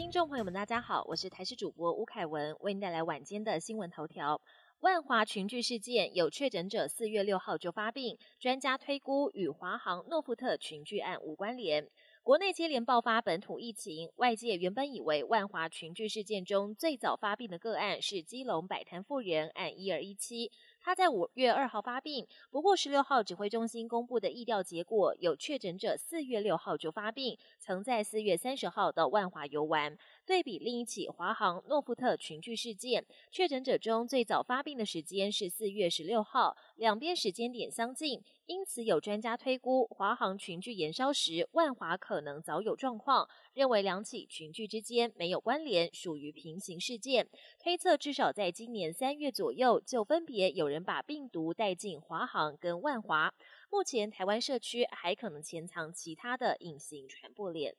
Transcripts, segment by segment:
听众朋友们，大家好，我是台视主播吴凯文，为您带来晚间的新闻头条。万华群聚事件有确诊者，四月六号就发病，专家推估与华航诺富特群聚案无关联。国内接连爆发本土疫情，外界原本以为万华群聚事件中最早发病的个案是基隆摆摊妇人案一二一七。他在五月二号发病，不过十六号指挥中心公布的疫调结果，有确诊者四月六号就发病，曾在四月三十号到万华游玩。对比另一起华航诺富特群聚事件，确诊者中最早发病的时间是四月十六号，两边时间点相近，因此有专家推估华航群聚延烧时，万华可能早有状况，认为两起群聚之间没有关联，属于平行事件。推测至少在今年三月左右，就分别有人把病毒带进华航跟万华。目前台湾社区还可能潜藏其他的隐形传播链。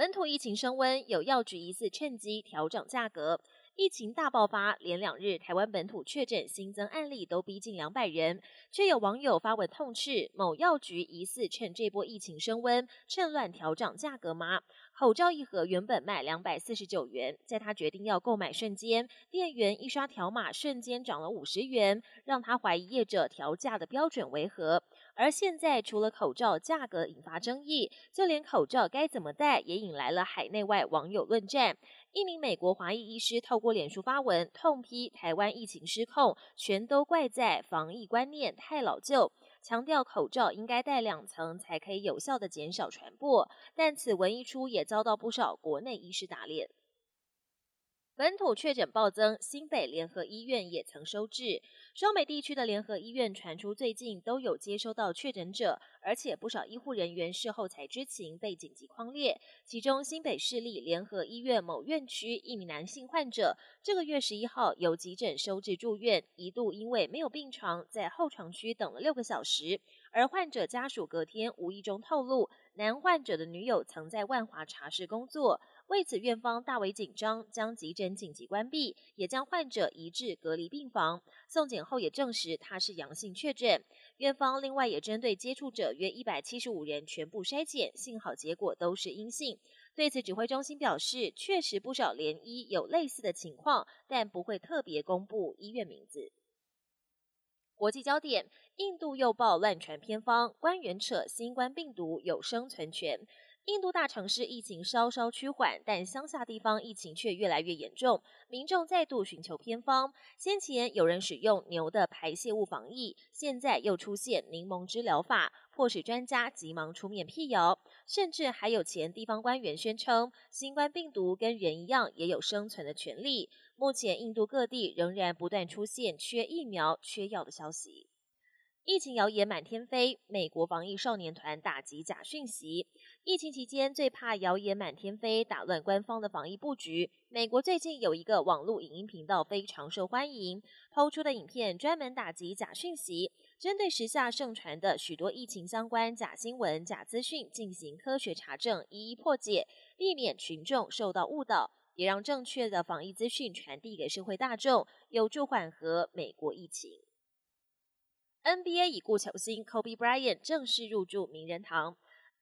本土疫情升温，有药局疑似趁机调整价格。疫情大爆发，连两日台湾本土确诊新增案例都逼近两百人，却有网友发文痛斥某药局疑似趁这波疫情升温，趁乱调整价格吗？口罩一盒原本卖两百四十九元，在他决定要购买瞬间，店员一刷条码，瞬间涨了五十元，让他怀疑业者调价的标准为何。而现在，除了口罩价格引发争议，就连口罩该怎么戴也引来了海内外网友论战。一名美国华裔医师透过脸书发文，痛批台湾疫情失控，全都怪在防疫观念太老旧，强调口罩应该戴两层才可以有效的减少传播。但此文一出，也遭到不少国内医师打脸。本土确诊暴增，新北联合医院也曾收治。双北地区的联合医院传出最近都有接收到确诊者，而且不少医护人员事后才知情被紧急框列。其中新北市立联合医院某院区一名男性患者，这个月十一号由急诊收治住院，一度因为没有病床，在候床区等了六个小时。而患者家属隔天无意中透露，男患者的女友曾在万华茶室工作。为此，院方大为紧张，将急诊紧急关闭，也将患者移至隔离病房。送检后也证实他是阳性确诊。院方另外也针对接触者约一百七十五人全部筛检，幸好结果都是阴性。对此，指挥中心表示，确实不少联医有类似的情况，但不会特别公布医院名字。国际焦点：印度又爆乱传偏方，官员扯新冠病毒有生存权。印度大城市疫情稍稍趋缓，但乡下地方疫情却越来越严重，民众再度寻求偏方。先前有人使用牛的排泄物防疫，现在又出现柠檬汁疗法，迫使专家急忙出面辟谣。甚至还有前地方官员宣称，新冠病毒跟人一样也有生存的权利。目前印度各地仍然不断出现缺疫苗、缺药的消息，疫情谣言满天飞。美国防疫少年团打击假讯息。疫情期间最怕谣言满天飞，打乱官方的防疫布局。美国最近有一个网络影音频道非常受欢迎，抛出的影片专门打击假讯息，针对时下盛传的许多疫情相关假新闻、假资讯进行科学查证，一一破解，避免群众受到误导，也让正确的防疫资讯传递给社会大众，有助缓和美国疫情。NBA 已故球星 Kobe Bryant 正式入住名人堂。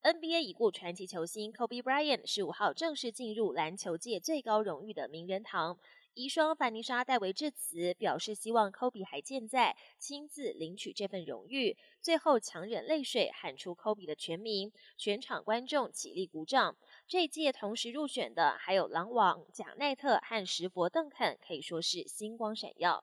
NBA 已故传奇球星 Kobe Bryant 十五号正式进入篮球界最高荣誉的名人堂，遗孀范妮莎代为致辞，表示希望 Kobe 还健在，亲自领取这份荣誉。最后强忍泪水喊出 Kobe 的全名，全场观众起立鼓掌。这一届同时入选的还有狼王贾奈特和石佛邓肯，可以说是星光闪耀。